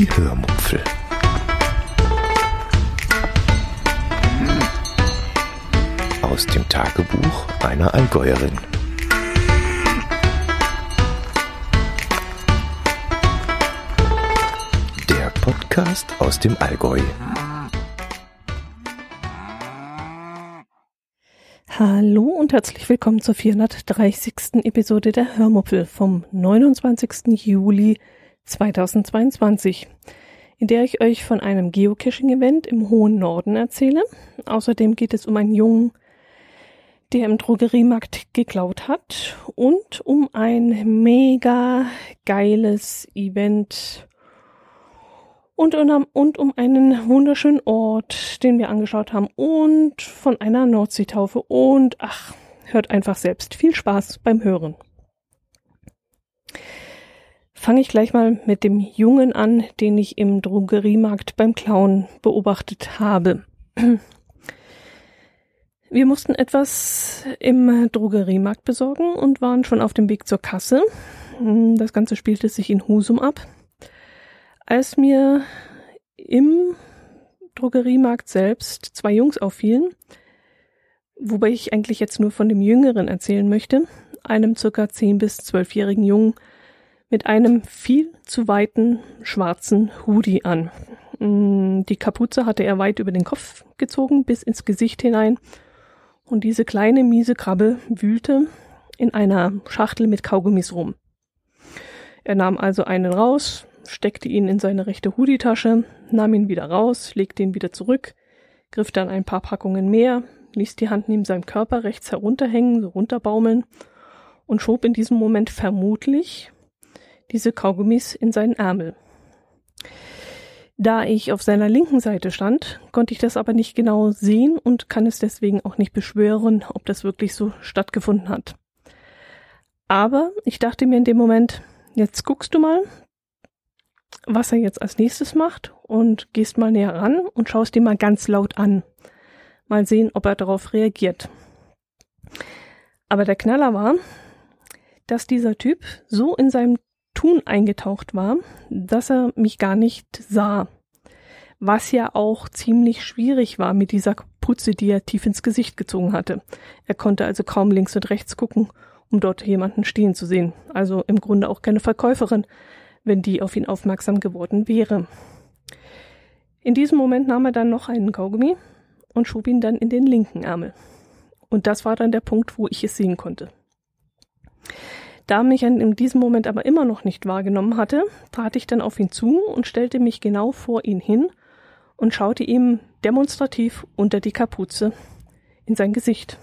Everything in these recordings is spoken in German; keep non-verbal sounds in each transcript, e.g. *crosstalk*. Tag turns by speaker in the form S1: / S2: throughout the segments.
S1: Die Hörmupfel. Aus dem Tagebuch einer Allgäuerin. Der Podcast aus dem Allgäu.
S2: Hallo und herzlich willkommen zur 430. Episode der Hörmuppel vom 29. Juli 2022, in der ich euch von einem Geocaching-Event im hohen Norden erzähle. Außerdem geht es um einen Jungen, der im Drogeriemarkt geklaut hat und um ein mega geiles Event und, und um einen wunderschönen Ort, den wir angeschaut haben und von einer Nordseetaufe und ach, hört einfach selbst. Viel Spaß beim Hören. Fange ich gleich mal mit dem Jungen an, den ich im Drogeriemarkt beim Klauen beobachtet habe. *clears throat* Wir mussten etwas im Drogeriemarkt besorgen und waren schon auf dem Weg zur Kasse. Das Ganze spielte sich in Husum ab. Als mir im Drogeriemarkt selbst zwei Jungs auffielen, wobei ich eigentlich jetzt nur von dem Jüngeren erzählen möchte, einem circa 10 bis 12-jährigen Jungen, mit einem viel zu weiten schwarzen Hoodie an. Mm, die Kapuze hatte er weit über den Kopf gezogen, bis ins Gesicht hinein. Und diese kleine miese Krabbe wühlte in einer Schachtel mit Kaugummis rum. Er nahm also einen raus, steckte ihn in seine rechte Hoodie-Tasche, nahm ihn wieder raus, legte ihn wieder zurück, griff dann ein paar Packungen mehr, ließ die Hand neben seinem Körper rechts herunterhängen, so runterbaumeln und schob in diesem Moment vermutlich diese Kaugummis in seinen Ärmel. Da ich auf seiner linken Seite stand, konnte ich das aber nicht genau sehen und kann es deswegen auch nicht beschwören, ob das wirklich so stattgefunden hat. Aber ich dachte mir in dem Moment, jetzt guckst du mal, was er jetzt als nächstes macht und gehst mal näher ran und schaust ihn mal ganz laut an. Mal sehen, ob er darauf reagiert. Aber der Knaller war, dass dieser Typ so in seinem Tun eingetaucht war, dass er mich gar nicht sah. Was ja auch ziemlich schwierig war mit dieser Putze, die er tief ins Gesicht gezogen hatte. Er konnte also kaum links und rechts gucken, um dort jemanden stehen zu sehen. Also im Grunde auch keine Verkäuferin, wenn die auf ihn aufmerksam geworden wäre. In diesem Moment nahm er dann noch einen Kaugummi und schob ihn dann in den linken Ärmel. Und das war dann der Punkt, wo ich es sehen konnte. Da mich in diesem Moment aber immer noch nicht wahrgenommen hatte, trat ich dann auf ihn zu und stellte mich genau vor ihn hin und schaute ihm demonstrativ unter die Kapuze in sein Gesicht.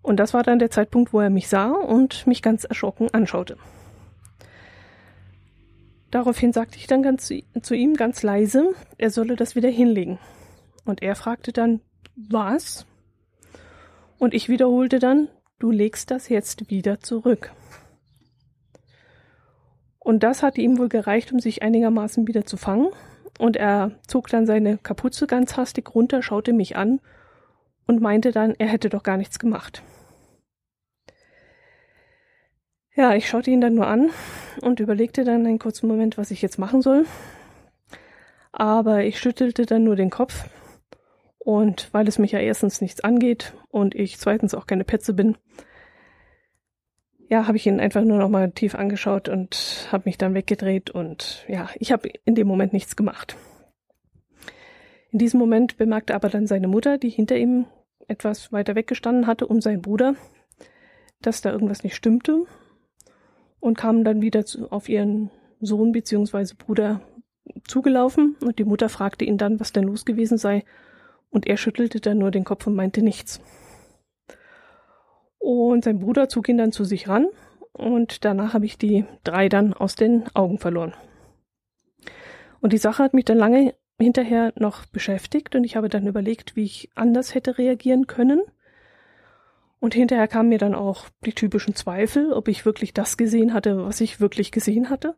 S2: Und das war dann der Zeitpunkt, wo er mich sah und mich ganz erschrocken anschaute. Daraufhin sagte ich dann ganz zu ihm ganz leise, er solle das wieder hinlegen. Und er fragte dann, was? Und ich wiederholte dann, du legst das jetzt wieder zurück. Und das hatte ihm wohl gereicht, um sich einigermaßen wieder zu fangen. Und er zog dann seine Kapuze ganz hastig runter, schaute mich an und meinte dann, er hätte doch gar nichts gemacht. Ja, ich schaute ihn dann nur an und überlegte dann einen kurzen Moment, was ich jetzt machen soll. Aber ich schüttelte dann nur den Kopf. Und weil es mich ja erstens nichts angeht und ich zweitens auch keine Petze bin, ja, habe ich ihn einfach nur noch mal tief angeschaut und habe mich dann weggedreht und ja, ich habe in dem Moment nichts gemacht. In diesem Moment bemerkte aber dann seine Mutter, die hinter ihm etwas weiter weggestanden hatte, und sein Bruder, dass da irgendwas nicht stimmte und kam dann wieder zu, auf ihren Sohn beziehungsweise Bruder zugelaufen und die Mutter fragte ihn dann, was denn los gewesen sei und er schüttelte dann nur den Kopf und meinte nichts. Und sein Bruder zog ihn dann zu sich ran und danach habe ich die drei dann aus den Augen verloren. Und die Sache hat mich dann lange hinterher noch beschäftigt und ich habe dann überlegt, wie ich anders hätte reagieren können. Und hinterher kamen mir dann auch die typischen Zweifel, ob ich wirklich das gesehen hatte, was ich wirklich gesehen hatte.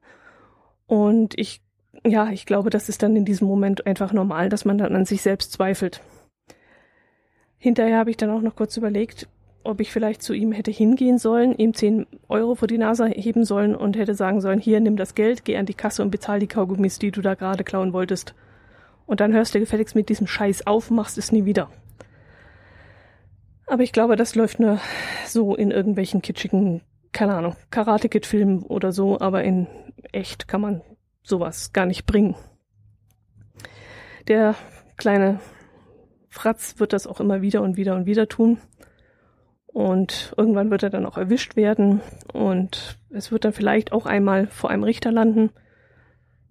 S2: Und ich, ja, ich glaube, das ist dann in diesem Moment einfach normal, dass man dann an sich selbst zweifelt. Hinterher habe ich dann auch noch kurz überlegt, ob ich vielleicht zu ihm hätte hingehen sollen, ihm 10 Euro vor die Nase heben sollen und hätte sagen sollen, hier, nimm das Geld, geh an die Kasse und bezahl die Kaugummis, die du da gerade klauen wolltest. Und dann hörst du gefälligst mit diesem Scheiß auf, machst es nie wieder. Aber ich glaube, das läuft nur so in irgendwelchen kitschigen, keine Ahnung, Karate-Kid-Filmen oder so, aber in echt kann man sowas gar nicht bringen. Der kleine Fratz wird das auch immer wieder und wieder und wieder tun. Und irgendwann wird er dann auch erwischt werden und es wird dann vielleicht auch einmal vor einem Richter landen,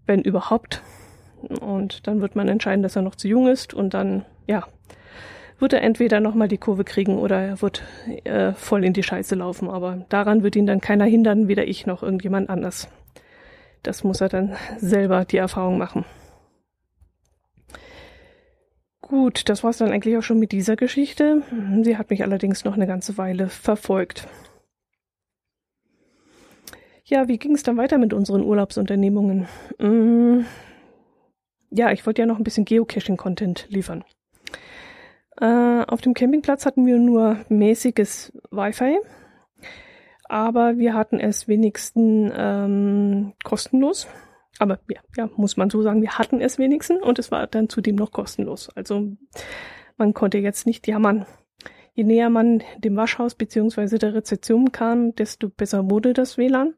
S2: wenn überhaupt. Und dann wird man entscheiden, dass er noch zu jung ist und dann, ja, wird er entweder nochmal die Kurve kriegen oder er wird äh, voll in die Scheiße laufen. Aber daran wird ihn dann keiner hindern, weder ich noch irgendjemand anders. Das muss er dann selber die Erfahrung machen. Gut, das war's dann eigentlich auch schon mit dieser Geschichte. Sie hat mich allerdings noch eine ganze Weile verfolgt. Ja, wie ging es dann weiter mit unseren Urlaubsunternehmungen? Hm, ja, ich wollte ja noch ein bisschen Geocaching-Content liefern. Äh, auf dem Campingplatz hatten wir nur mäßiges Wi-Fi, aber wir hatten es wenigstens ähm, kostenlos. Aber ja, ja, muss man so sagen, wir hatten es wenigstens und es war dann zudem noch kostenlos. Also man konnte jetzt nicht jammern. Je näher man dem Waschhaus beziehungsweise der Rezeption kam, desto besser wurde das WLAN.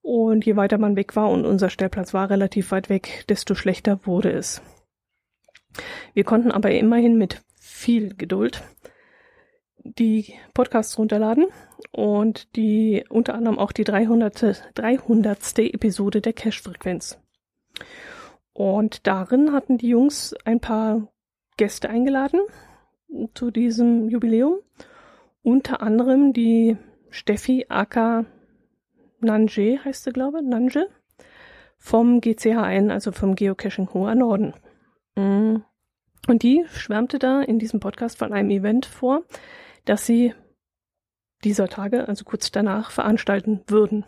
S2: Und je weiter man weg war und unser Stellplatz war relativ weit weg, desto schlechter wurde es. Wir konnten aber immerhin mit viel Geduld die Podcasts runterladen und die unter anderem auch die 300. 300. Episode der Cash-Frequenz. Und darin hatten die Jungs ein paar Gäste eingeladen zu diesem Jubiläum. Unter anderem die Steffi Aka Nanje heißt sie, glaube ich, Nanje, vom GCH1, also vom Geocaching Hoher Norden. Mm. Und die schwärmte da in diesem Podcast von einem Event vor, das sie dieser Tage, also kurz danach, veranstalten würden.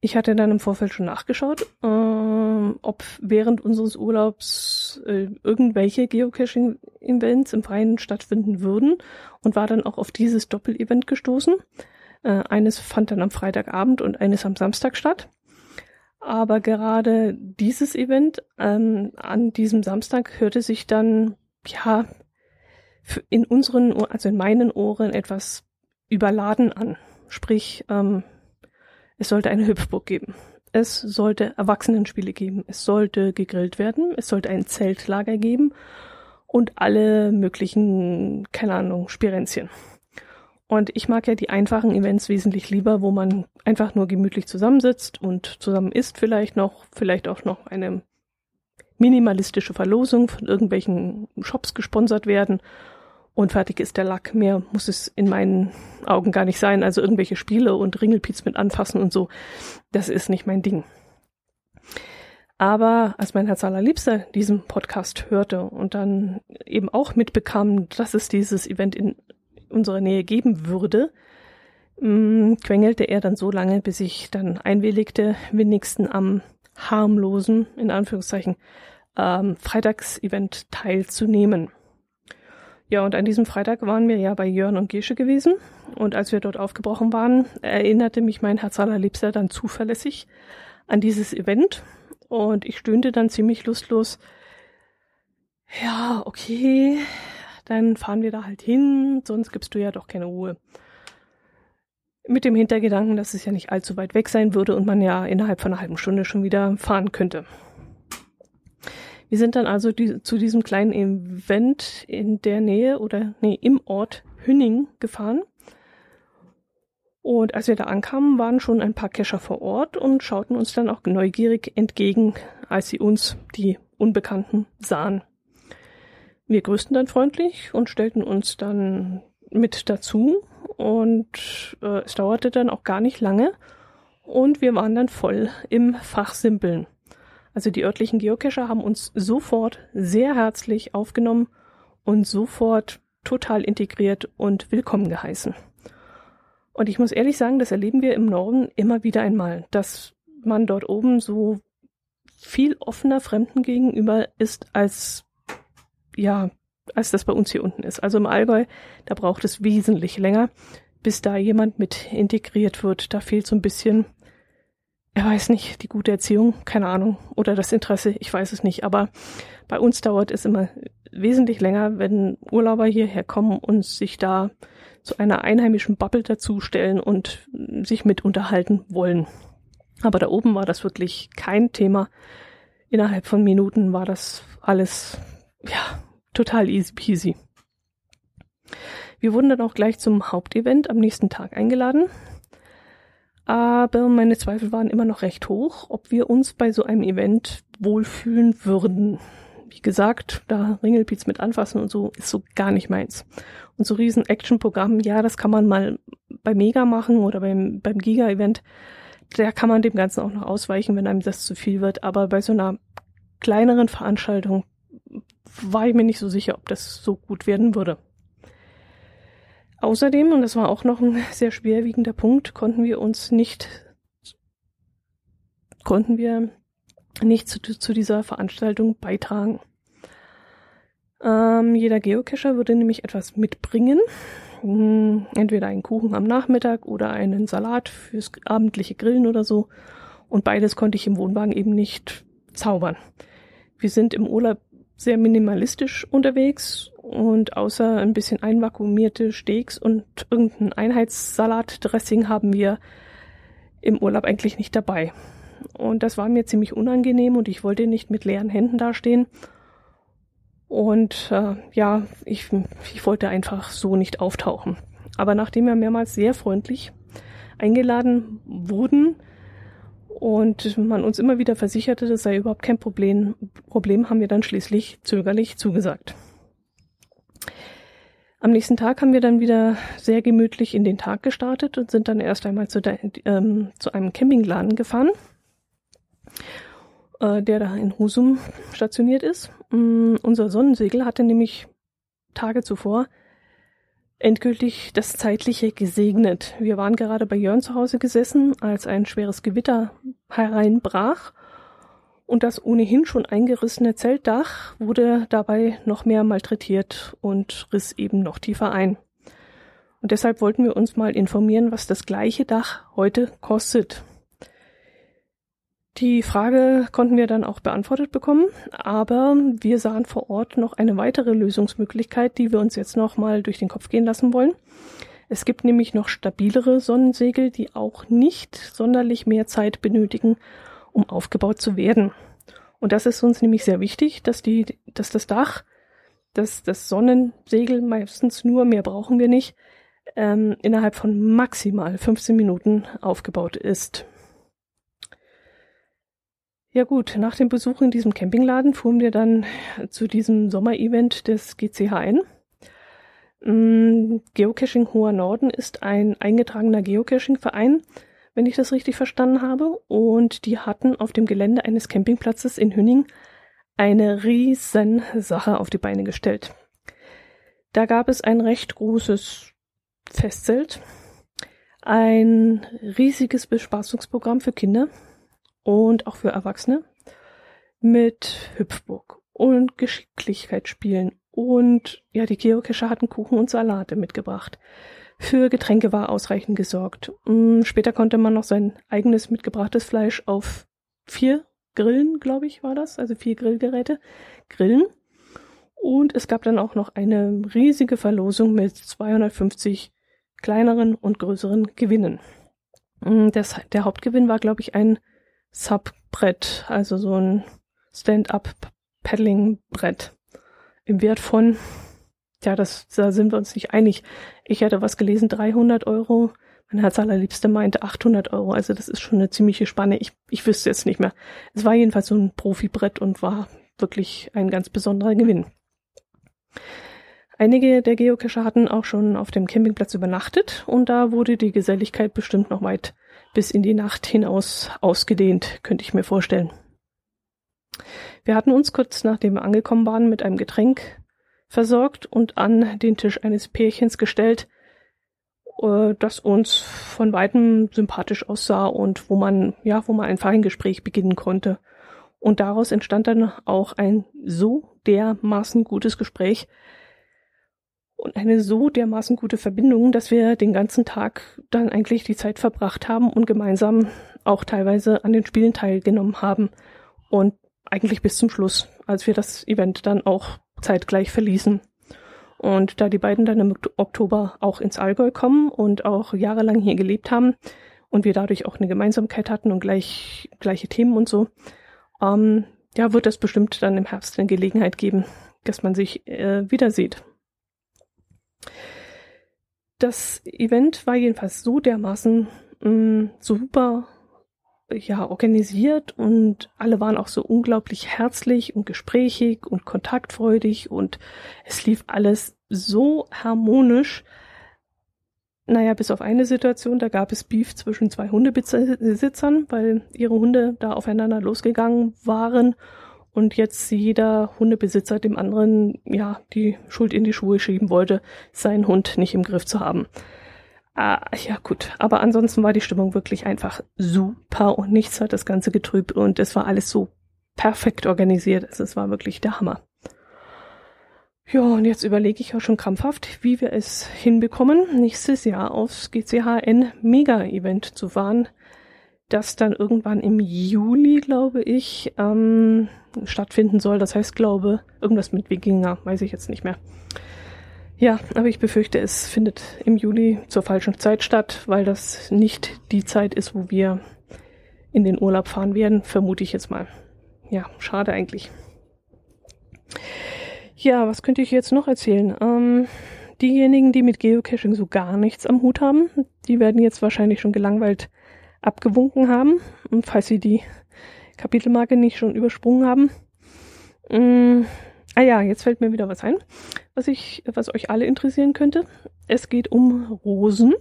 S2: Ich hatte dann im Vorfeld schon nachgeschaut, äh, ob während unseres Urlaubs äh, irgendwelche Geocaching-Events im Freien stattfinden würden und war dann auch auf dieses Doppel-Event gestoßen. Äh, eines fand dann am Freitagabend und eines am Samstag statt. Aber gerade dieses Event ähm, an diesem Samstag hörte sich dann, ja, in unseren, also in meinen Ohren etwas überladen an. Sprich, ähm, es sollte eine Hüpfburg geben. Es sollte Erwachsenenspiele geben. Es sollte gegrillt werden. Es sollte ein Zeltlager geben und alle möglichen, keine Ahnung, Spirenzchen. Und ich mag ja die einfachen Events wesentlich lieber, wo man einfach nur gemütlich zusammensitzt und zusammen isst vielleicht noch, vielleicht auch noch eine minimalistische Verlosung von irgendwelchen Shops gesponsert werden und fertig ist der Lack. Mehr muss es in meinen Augen gar nicht sein. Also irgendwelche Spiele und Ringelpiez mit anfassen und so, das ist nicht mein Ding. Aber als mein Herz allerliebster diesen Podcast hörte und dann eben auch mitbekam, dass es dieses Event in unserer Nähe geben würde, mh, mm, quengelte er dann so lange, bis ich dann einwilligte, wenigstens am harmlosen, in Anführungszeichen, ähm, Freitagsevent teilzunehmen. Ja, und an diesem Freitag waren wir ja bei Jörn und Gesche gewesen. Und als wir dort aufgebrochen waren, erinnerte mich mein Herz allerliebster dann zuverlässig an dieses Event. Und ich stöhnte dann ziemlich lustlos. Ja, okay, dann fahren wir da halt hin, sonst gibst du ja doch keine Ruhe. Mit dem Hintergedanken, dass es ja nicht allzu weit weg sein würde und man ja innerhalb von einer halben Stunde schon wieder fahren könnte. Wir sind dann also die, zu diesem kleinen Event in der Nähe oder nee, im Ort Hünning gefahren. Und als wir da ankamen, waren schon ein paar Kescher vor Ort und schauten uns dann auch neugierig entgegen, als sie uns, die Unbekannten, sahen. Wir grüßten dann freundlich und stellten uns dann mit dazu und äh, es dauerte dann auch gar nicht lange und wir waren dann voll im Fachsimpeln. Also die örtlichen Geocacher haben uns sofort sehr herzlich aufgenommen und sofort total integriert und willkommen geheißen. Und ich muss ehrlich sagen, das erleben wir im Norden immer wieder einmal, dass man dort oben so viel offener Fremden gegenüber ist als ja als das bei uns hier unten ist. Also im Allgäu, da braucht es wesentlich länger, bis da jemand mit integriert wird. Da fehlt so ein bisschen, er weiß nicht, die gute Erziehung, keine Ahnung, oder das Interesse, ich weiß es nicht. Aber bei uns dauert es immer wesentlich länger, wenn Urlauber hierher kommen und sich da zu einer einheimischen Bubble dazustellen und sich mit unterhalten wollen. Aber da oben war das wirklich kein Thema. Innerhalb von Minuten war das alles, ja, total easy peasy. Wir wurden dann auch gleich zum Hauptevent am nächsten Tag eingeladen. Aber meine Zweifel waren immer noch recht hoch, ob wir uns bei so einem Event wohlfühlen würden. Wie gesagt, da Ringelpiez mit anfassen und so ist so gar nicht meins. Und so riesen Action-Programm, ja, das kann man mal bei Mega machen oder beim, beim Giga-Event. Da kann man dem Ganzen auch noch ausweichen, wenn einem das zu viel wird. Aber bei so einer kleineren Veranstaltung war ich mir nicht so sicher, ob das so gut werden würde. Außerdem, und das war auch noch ein *laughs* sehr schwerwiegender Punkt, konnten wir uns nicht, konnten wir nicht zu, zu dieser Veranstaltung beitragen. Ähm, jeder Geocacher würde nämlich etwas mitbringen. Hm, entweder einen Kuchen am Nachmittag oder einen Salat fürs abendliche Grillen oder so. Und beides konnte ich im Wohnwagen eben nicht zaubern. Wir sind im Urlaub sehr minimalistisch unterwegs und außer ein bisschen einvakuumierte Steaks und irgendein Einheitssalatdressing haben wir im Urlaub eigentlich nicht dabei. Und das war mir ziemlich unangenehm und ich wollte nicht mit leeren Händen dastehen. Und äh, ja, ich, ich wollte einfach so nicht auftauchen. Aber nachdem wir mehrmals sehr freundlich eingeladen wurden und man uns immer wieder versicherte, das sei überhaupt kein Problem, Problem haben wir dann schließlich zögerlich zugesagt. Am nächsten Tag haben wir dann wieder sehr gemütlich in den Tag gestartet und sind dann erst einmal zu, der, ähm, zu einem Campingladen gefahren äh, der da in Husum stationiert ist. Mm, unser Sonnensegel hatte nämlich Tage zuvor endgültig das Zeitliche gesegnet. Wir waren gerade bei Jörn zu Hause gesessen, als ein schweres Gewitter hereinbrach und das ohnehin schon eingerissene Zeltdach wurde dabei noch mehr malträtiert und riss eben noch tiefer ein. Und deshalb wollten wir uns mal informieren, was das gleiche Dach heute kostet. Die Frage konnten wir dann auch beantwortet bekommen, aber wir sahen vor Ort noch eine weitere Lösungsmöglichkeit, die wir uns jetzt noch mal durch den Kopf gehen lassen wollen. Es gibt nämlich noch stabilere Sonnensegel, die auch nicht sonderlich mehr Zeit benötigen, um aufgebaut zu werden. Und das ist uns nämlich sehr wichtig, dass die, dass das Dach, dass das Sonnensegel meistens nur, mehr brauchen wir nicht, ähm, innerhalb von maximal 15 Minuten aufgebaut ist. Ja gut, nach dem Besuch in diesem Campingladen fuhren wir dann zu diesem Sommerevent des GCH ein. Mm, Geocaching Hoher Norden ist ein eingetragener Geocaching-Verein, wenn ich das richtig verstanden habe. Und die hatten auf dem Gelände eines Campingplatzes in Hünning eine riesen Sache auf die Beine gestellt. Da gab es ein recht großes Festzelt, ein riesiges Bespaßungsprogramm für Kinder und auch für Erwachsene mit Hüpfburg und Geschicklichkeitsspielen und ja, die Geocacher hatten Kuchen und Salate mitgebracht. Für Getränke war ausreichend gesorgt. Mm, später konnte man noch sein eigenes mitgebrachtes Fleisch auf vier Grillen, glaube ich, war das, also vier Grillgeräte, grillen. Und es gab dann auch noch eine riesige Verlosung mit 250 kleineren und größeren Gewinnen. Mm, das, der Hauptgewinn war, glaube ich, ein Subbrett, also so ein Stand-up-Paddling-Brett im Wert von, ja, das, da sind wir uns nicht einig. Ich hätte was gelesen, 300 Euro. Mein Herz allerliebste meinte 800 Euro. Also das ist schon eine ziemliche Spanne. Ich, ich wüsste jetzt nicht mehr. Es war jedenfalls so ein Profibrett und war wirklich ein ganz besonderer Gewinn. Einige der Geocacher hatten auch schon auf dem Campingplatz übernachtet und da wurde die Geselligkeit bestimmt noch weit bis in die Nacht hinaus ausgedehnt, könnte ich mir vorstellen. Wir hatten uns kurz nachdem wir angekommen waren mit einem Getränk versorgt und an den Tisch eines Pärchens gestellt, äh, das uns von weitem sympathisch aussah und wo man, ja, wo man einfach ein Gespräch beginnen konnte. Und daraus entstand dann auch ein so dermaßen gutes Gespräch und eine so dermaßen gute Verbindung, dass wir den ganzen Tag dann eigentlich die Zeit verbracht haben und gemeinsam auch teilweise an den Spielen teilgenommen haben. Und eigentlich bis zum Schluss, als wir das Event dann auch zeitgleich verließen. Und da die beiden dann im Oktober auch ins Allgäu kommen und auch jahrelang hier gelebt haben und wir dadurch auch eine Gemeinsamkeit hatten und gleich, gleiche Themen und so, ähm, ja, wird es bestimmt dann im Herbst eine Gelegenheit geben, dass man sich äh, wieder sieht. Das Event war jedenfalls so dermaßen mh, mm, super ja organisiert und alle waren auch so unglaublich herzlich und gesprächig und kontaktfreudig und es lief alles so harmonisch. Naja, bis auf eine Situation, da gab es Beef zwischen zwei Hundebesitzern, weil ihre Hunde da aufeinander losgegangen waren und jetzt jeder Hundebesitzer dem anderen ja die Schuld in die Schuhe schieben wollte, seinen Hund nicht im Griff zu haben. Ah, ja gut, aber ansonsten war die Stimmung wirklich einfach super und nichts hat das Ganze getrübt und es war alles so perfekt organisiert. Also es war wirklich der Hammer. Ja, und jetzt überlege ich auch schon krampfhaft, wie wir es hinbekommen, nächstes Jahr aufs GCHN Mega-Event zu fahren, das dann irgendwann im Juli, glaube ich, ähm, stattfinden soll. Das heißt, glaube, irgendwas mit Wikinger, weiß ich jetzt nicht mehr. Ja, aber ich befürchte, es findet im Juli zur falschen Zeit statt, weil das nicht die Zeit ist, wo wir in den Urlaub fahren werden, vermute ich jetzt mal. Ja, schade eigentlich. Ja, was könnte ich jetzt noch erzählen? Ähm, diejenigen, die mit Geocaching so gar nichts am Hut haben, die werden jetzt wahrscheinlich schon gelangweilt abgewunken haben. Falls sie die Kapitelmarke nicht schon übersprungen haben. Ähm, ah ja, jetzt fällt mir wieder was ein was ich, was euch alle interessieren könnte. Es geht um Rosen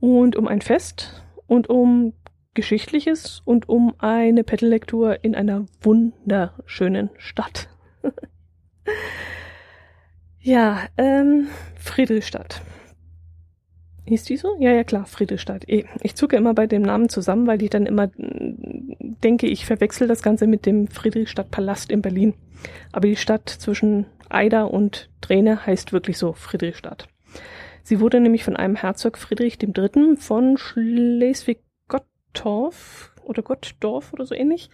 S2: und um ein Fest und um Geschichtliches und um eine Petal-Lektur in einer wunderschönen Stadt. *laughs* ja, ähm, Friedrichstadt. Hieß die so? Ja, ja, klar, Friedrichstadt. Eh, ich zucke immer bei dem Namen zusammen, weil ich dann immer mm, denke, ich verwechsel das Ganze mit dem Friedrichstadtpalast in Berlin. Aber die Stadt zwischen Eider und Träne heißt wirklich so Friedrichstadt. Sie wurde nämlich von einem Herzog Friedrich III. von Schleswig-Gottorf oder Gottdorf oder so ähnlich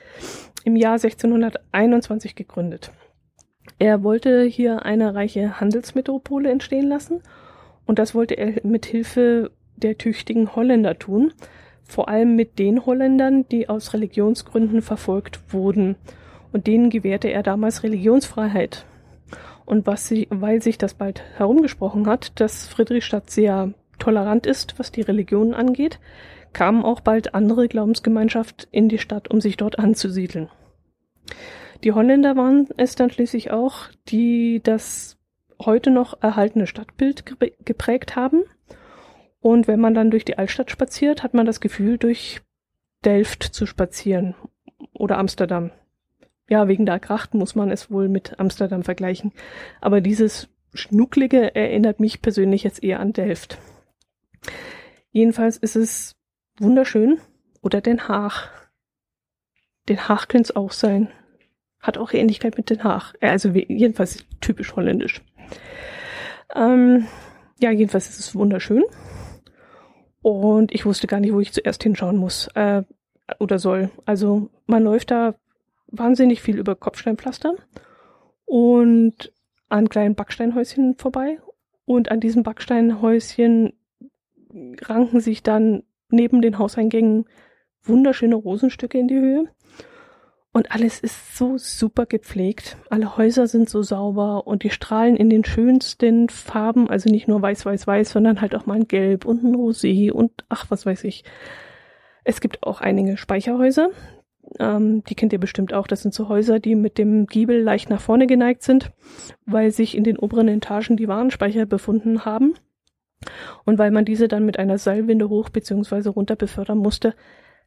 S2: im Jahr 1621 gegründet. Er wollte hier eine reiche Handelsmetropole entstehen lassen und das wollte er mit Hilfe der tüchtigen Holländer tun, vor allem mit den Holländern, die aus Religionsgründen verfolgt wurden. Und denen gewährte er damals Religionsfreiheit. Und was sie, weil sich das bald herumgesprochen hat, dass Friedrichstadt sehr tolerant ist, was die Religion angeht, kamen auch bald andere Glaubensgemeinschaften in die Stadt, um sich dort anzusiedeln. Die Holländer waren es dann schließlich auch, die das heute noch erhaltene Stadtbild geprägt haben. Und wenn man dann durch die Altstadt spaziert, hat man das Gefühl, durch Delft zu spazieren oder Amsterdam. Ja, wegen der Krachten muss man es wohl mit Amsterdam vergleichen. Aber dieses Schnucklige erinnert mich persönlich jetzt eher an Delft. Jedenfalls ist es wunderschön. Oder Den Haag. Den Haag könnte es auch sein. Hat auch Ähnlichkeit mit Den Haag. Also jedenfalls typisch holländisch. Ähm, ja, jedenfalls ist es wunderschön. Und ich wusste gar nicht, wo ich zuerst hinschauen muss äh, oder soll. Also man läuft da wahnsinnig viel über Kopfsteinpflaster und an kleinen Backsteinhäuschen vorbei. Und an diesen Backsteinhäuschen ranken sich dann neben den Hauseingängen wunderschöne Rosenstücke in die Höhe. Und alles ist so super gepflegt. Alle Häuser sind so sauber und die strahlen in den schönsten Farben, also nicht nur weiß, weiß, weiß, sondern halt auch mal ein Gelb und ein Rosé und ach, was weiß ich. Es gibt auch einige Speicherhäuser. Ähm, die kennt ihr bestimmt auch. Das sind so Häuser, die mit dem Giebel leicht nach vorne geneigt sind, weil sich in den oberen Etagen die Warenspeicher befunden haben. Und weil man diese dann mit einer Seilwinde hoch bzw. runter befördern musste,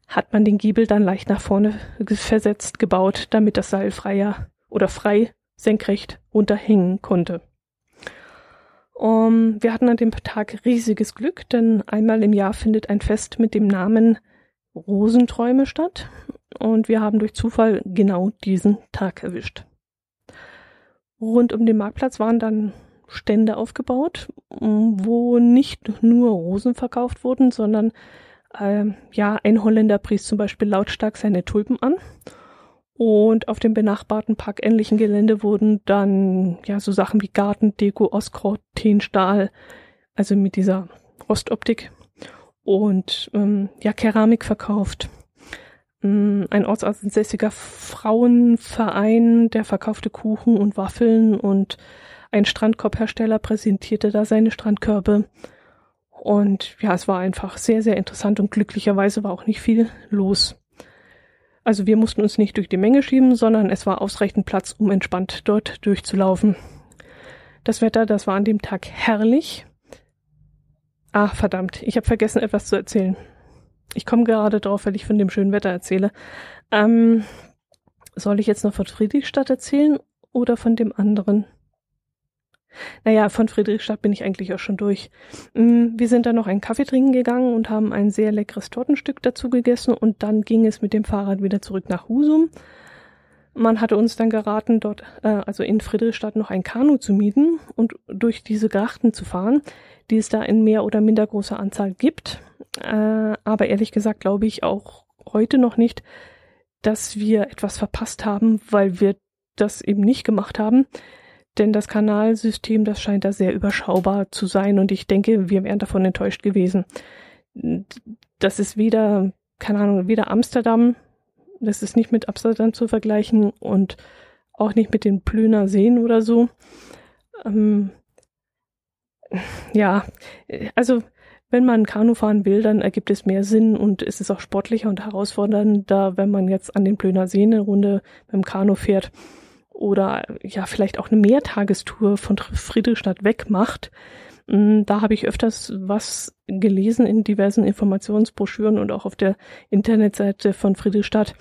S2: hat man den Giebel dann leicht nach vorne versetzt gebaut, damit das Seil freier oder frei senkrecht runterhängen konnte. Um, wir hatten an dem Tag riesiges Glück, denn einmal im Jahr findet ein Fest mit dem Namen Rosenträume statt und wir haben durch Zufall genau diesen Tag erwischt. Rund um den Marktplatz waren dann Stände aufgebaut, wo nicht nur Rosen verkauft wurden, sondern äh, ja, ein Holländer pries zum Beispiel lautstark seine Tulpen an. Und auf dem benachbarten parkähnlichen Gelände wurden dann ja so Sachen wie Gartendeko, Ostkraut, Teenstahl, also mit dieser Rostoptik und ähm, ja Keramik verkauft. Ähm, ein ortsansässiger Frauenverein, der verkaufte Kuchen und Waffeln und ein Strandkorbhersteller präsentierte da seine Strandkörbe. Und ja, es war einfach sehr, sehr interessant und glücklicherweise war auch nicht viel los. Also wir mussten uns nicht durch die Menge schieben, sondern es war ausreichend Platz, um entspannt dort durchzulaufen. Das Wetter, das war an dem Tag herrlich. Ah, verdammt, ich habe vergessen, etwas zu erzählen. Ich komme gerade drauf, weil ich von dem schönen Wetter erzähle. Ähm, soll ich jetzt noch von Friedrichstadt erzählen oder von dem anderen? Naja, von Friedrichstadt bin ich eigentlich auch schon durch. Mm, wir sind dann noch einen Kaffee trinken gegangen und haben ein sehr leckeres Tortenstück dazu gegessen und dann ging es mit dem Fahrrad wieder zurück nach Husum. Man hatte uns dann geraten, dort, äh, also in Friedrichstadt noch ein Kanu zu mieten und durch diese Grachten zu fahren, die es da in mehr oder minder großer Anzahl gibt. Äh, aber ehrlich gesagt glaube ich auch heute noch nicht, dass wir etwas verpasst haben, weil wir das eben nicht gemacht haben. Denn das Kanalsystem, das scheint da sehr überschaubar zu sein und ich denke, wir wären davon enttäuscht gewesen. Das ist weder, keine Ahnung, weder Amsterdam, das ist nicht mit Amsterdam zu vergleichen und auch nicht mit den Plöner Seen oder so. Ähm, ja, also wenn man Kanu fahren will, dann ergibt es mehr Sinn und es ist auch sportlicher und herausfordernder, wenn man jetzt an den Plöner Seen eine Runde mit dem Kanu fährt oder ja vielleicht auch eine Mehrtagestour von Friedrichstadt weg macht. Mm, da habe ich öfters was gelesen in diversen Informationsbroschüren und auch auf der Internetseite von Friedrichstadt.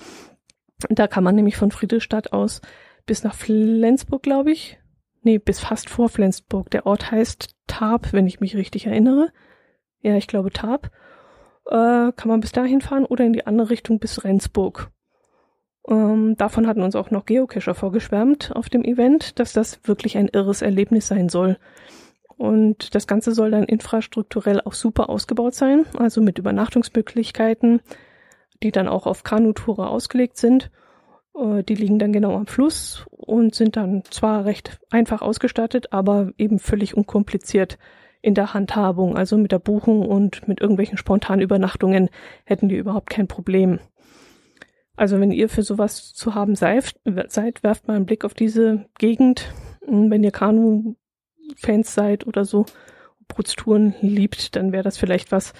S2: Da kann man nämlich von Friedrichstadt aus bis nach Flensburg, glaube ich. Nee, bis fast vor Flensburg. Der Ort heißt Tarp, wenn ich mich richtig erinnere. Ja, ich glaube Tarp. Äh, kann man bis dahin fahren oder in die andere Richtung bis Rendsburg. Ähm, davon hatten uns auch noch Geocacher vorgeschwärmt auf dem Event, dass das wirklich ein irres Erlebnis sein soll. Und das Ganze soll dann infrastrukturell auch super ausgebaut sein, also mit Übernachtungsmöglichkeiten, die dann auch auf Kanutourer ausgelegt sind. Äh, die liegen dann genau am Fluss und sind dann zwar recht einfach ausgestattet, aber eben völlig unkompliziert in der Handhabung. Also mit der Buchung und mit irgendwelchen spontanen Übernachtungen hätten die überhaupt kein Problem. Also wenn ihr für sowas zu haben seid, werft mal einen Blick auf diese Gegend. Wenn ihr Kanu-Fans seid oder so, Brutztouren liebt, dann wäre das vielleicht was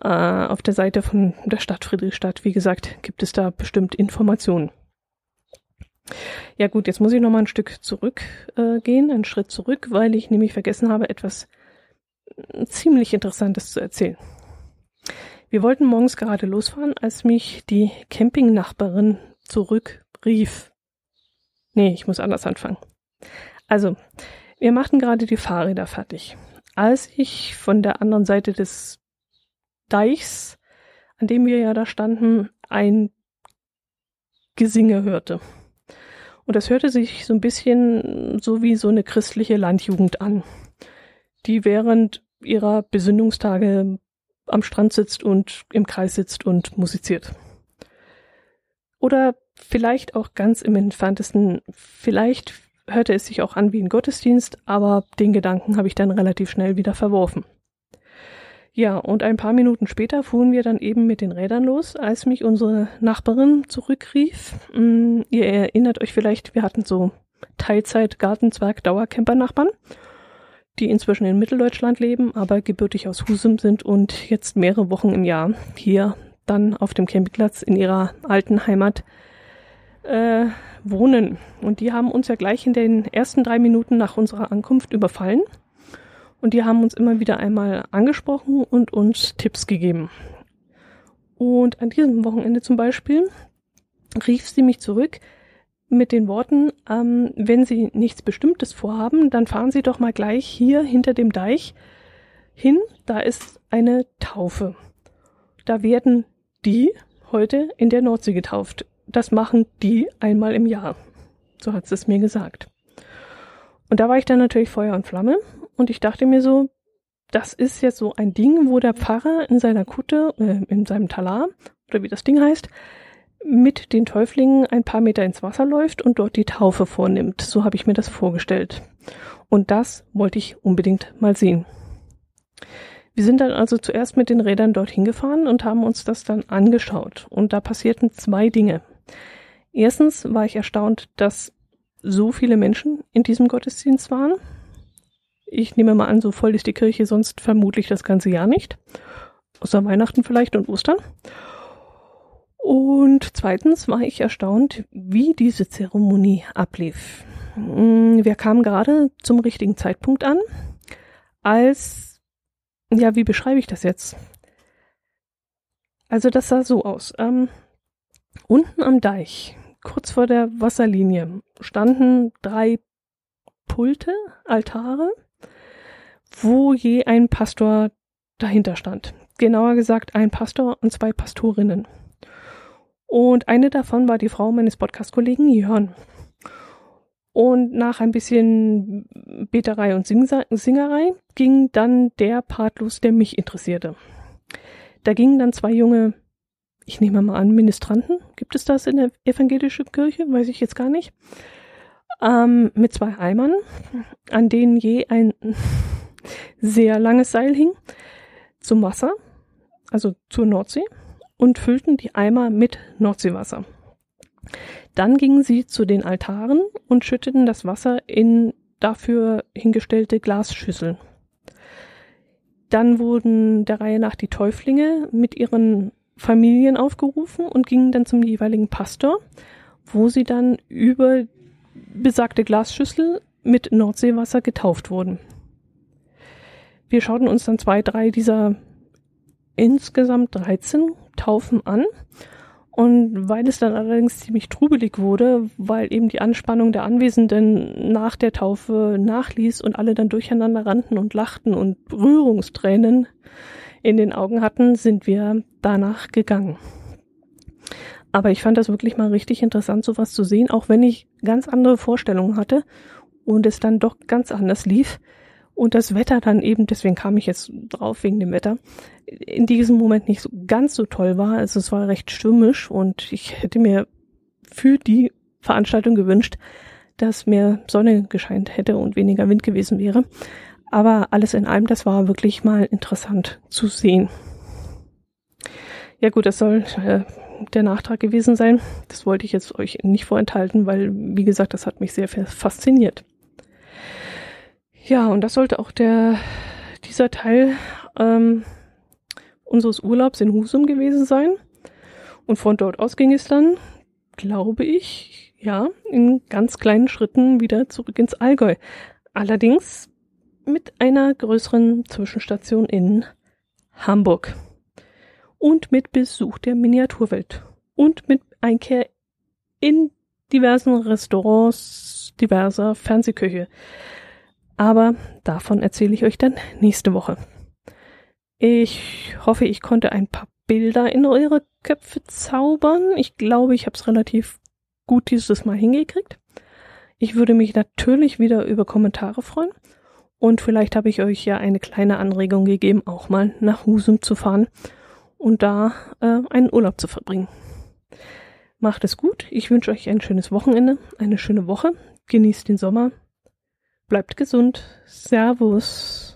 S2: äh, auf der Seite von der Stadt Friedrichstadt. Wie gesagt, gibt es da bestimmt Informationen. Ja gut, jetzt muss ich noch mal ein Stück zurückgehen, äh, einen Schritt zurück, weil ich nämlich vergessen habe, etwas ziemlich Interessantes zu erzählen. Wir wollten morgens gerade losfahren, als mich die Campingnachbarin zurückrief. Nee, ich muss anders anfangen. Also, wir machten gerade die Fahrräder fertig. Als ich von der anderen Seite des Deichs, an dem wir ja da standen, ein Gesinge hörte. Und das hörte sich so ein bisschen so wie so eine christliche Landjugend an, die während ihrer Besinnungstage am Strand sitzt und im Kreis sitzt und musiziert. Oder vielleicht auch ganz im entferntesten, vielleicht hörte es sich auch an wie ein Gottesdienst, aber den Gedanken habe ich dann relativ schnell wieder verworfen. Ja, und ein paar Minuten später fuhren wir dann eben mit den Rädern los, als mich unsere Nachbarin zurückrief. Mm, ihr erinnert euch vielleicht, wir hatten so Teilzeit Gartenzwerg Dauercamper Nachbarn die inzwischen in Mitteldeutschland leben, aber gebürtig aus Husum sind und jetzt mehrere Wochen im Jahr hier dann auf dem Campingplatz in ihrer alten Heimat äh, wohnen. Und die haben uns ja gleich in den ersten drei Minuten nach unserer Ankunft überfallen. Und die haben uns immer wieder einmal angesprochen und uns Tipps gegeben. Und an diesem Wochenende zum Beispiel rief sie mich zurück, mit den Worten, ähm, wenn Sie nichts Bestimmtes vorhaben, dann fahren Sie doch mal gleich hier hinter dem Deich hin. Da ist eine Taufe. Da werden die, heute in der Nordsee getauft. Das machen die einmal im Jahr. So hat es mir gesagt. Und da war ich dann natürlich Feuer und Flamme und ich dachte mir so, das ist jetzt so ein Ding, wo der Pfarrer in seiner Kutte, äh, in seinem Talar, oder wie das Ding heißt, mit den Täuflingen ein paar Meter ins Wasser läuft und dort die Taufe vornimmt. So habe ich mir das vorgestellt. Und das wollte ich unbedingt mal sehen. Wir sind dann also zuerst mit den Rädern dorthin gefahren und haben uns das dann angeschaut. Und da passierten zwei Dinge. Erstens war ich erstaunt, dass so viele Menschen in diesem Gottesdienst waren. Ich nehme mal an, so voll ist die Kirche sonst vermutlich das ganze Jahr nicht. Außer Weihnachten vielleicht und Ostern. Und zweitens war ich erstaunt, wie diese Zeremonie ablief. Mm, wir kamen gerade zum richtigen Zeitpunkt an, als, ja, wie beschreibe ich das jetzt? Also das sah so aus. Ähm, unten am Deich, kurz vor der Wasserlinie, standen drei Pulte, Altare, wo je ein Pastor dahinter stand. Genauer gesagt ein Pastor und zwei Pastorinnen. Und eine davon war die Frau meines Podcast-Kollegen Jörn. Und nach ein bisschen Beterei und Singerei ging dann der Part los, der mich interessierte. Da gingen dann zwei junge, ich nehme mal an, Ministranten. Gibt es das in der evangelischen Kirche? Weiß ich jetzt gar nicht. Ähm, mit zwei Eimern, an denen je ein sehr langes Seil hing, zum Wasser, also zur Nordsee, und füllten die Eimer mit Nordseewasser. Dann gingen sie zu den Altaren und schütteten das Wasser in dafür hingestellte Glasschüsseln. Dann wurden der Reihe nach die Täuflinge mit ihren Familien aufgerufen und gingen dann zum jeweiligen Pastor, wo sie dann über besagte Glasschüssel mit Nordseewasser getauft wurden. Wir schauten uns dann zwei, drei dieser insgesamt 13 Taufen an und weil es dann allerdings ziemlich trubelig wurde, weil eben die Anspannung der Anwesenden nach der Taufe nachließ und alle dann durcheinander rannten und lachten und Rührungstränen in den Augen hatten, sind wir danach gegangen. Aber ich fand das wirklich mal richtig interessant, sowas zu sehen, auch wenn ich ganz andere Vorstellungen hatte und es dann doch ganz anders lief und das Wetter dann eben, deswegen kam ich jetzt drauf wegen dem Wetter, in diesem Moment nicht so ganz so toll war. Also es war recht stürmisch und ich hätte mir für die Veranstaltung gewünscht, dass mehr Sonne gescheint hätte und weniger Wind gewesen wäre. Aber alles in allem, das war wirklich mal interessant zu sehen. Ja gut, das soll äh, der Nachtrag gewesen sein. Das wollte ich jetzt euch nicht vorenthalten, weil, wie gesagt, das hat mich sehr fasziniert. Ja, und das sollte auch der dieser Teil ähm, unseres Urlaubs in Husum gewesen sein. Und von dort aus ging es dann, glaube ich, ja, in ganz kleinen Schritten wieder zurück ins Allgäu. Allerdings mit einer größeren Zwischenstation in Hamburg. Und mit Besuch der Miniaturwelt. Und mit Einkehr in diversen Restaurants, diverser Fernsehküche. Aber davon erzähle ich euch dann nächste Woche. Ich hoffe, ich konnte ein paar Bilder in eure Köpfe zaubern. Ich glaube, ich habe es relativ gut dieses Mal hingekriegt. Ich würde mich natürlich wieder über Kommentare freuen. Und vielleicht habe ich euch ja eine kleine Anregung gegeben, auch mal nach Husum zu fahren und da äh, einen Urlaub zu verbringen. Macht es gut. Ich wünsche euch ein schönes Wochenende, eine schöne Woche. Genießt den Sommer. Bleibt gesund. Servus.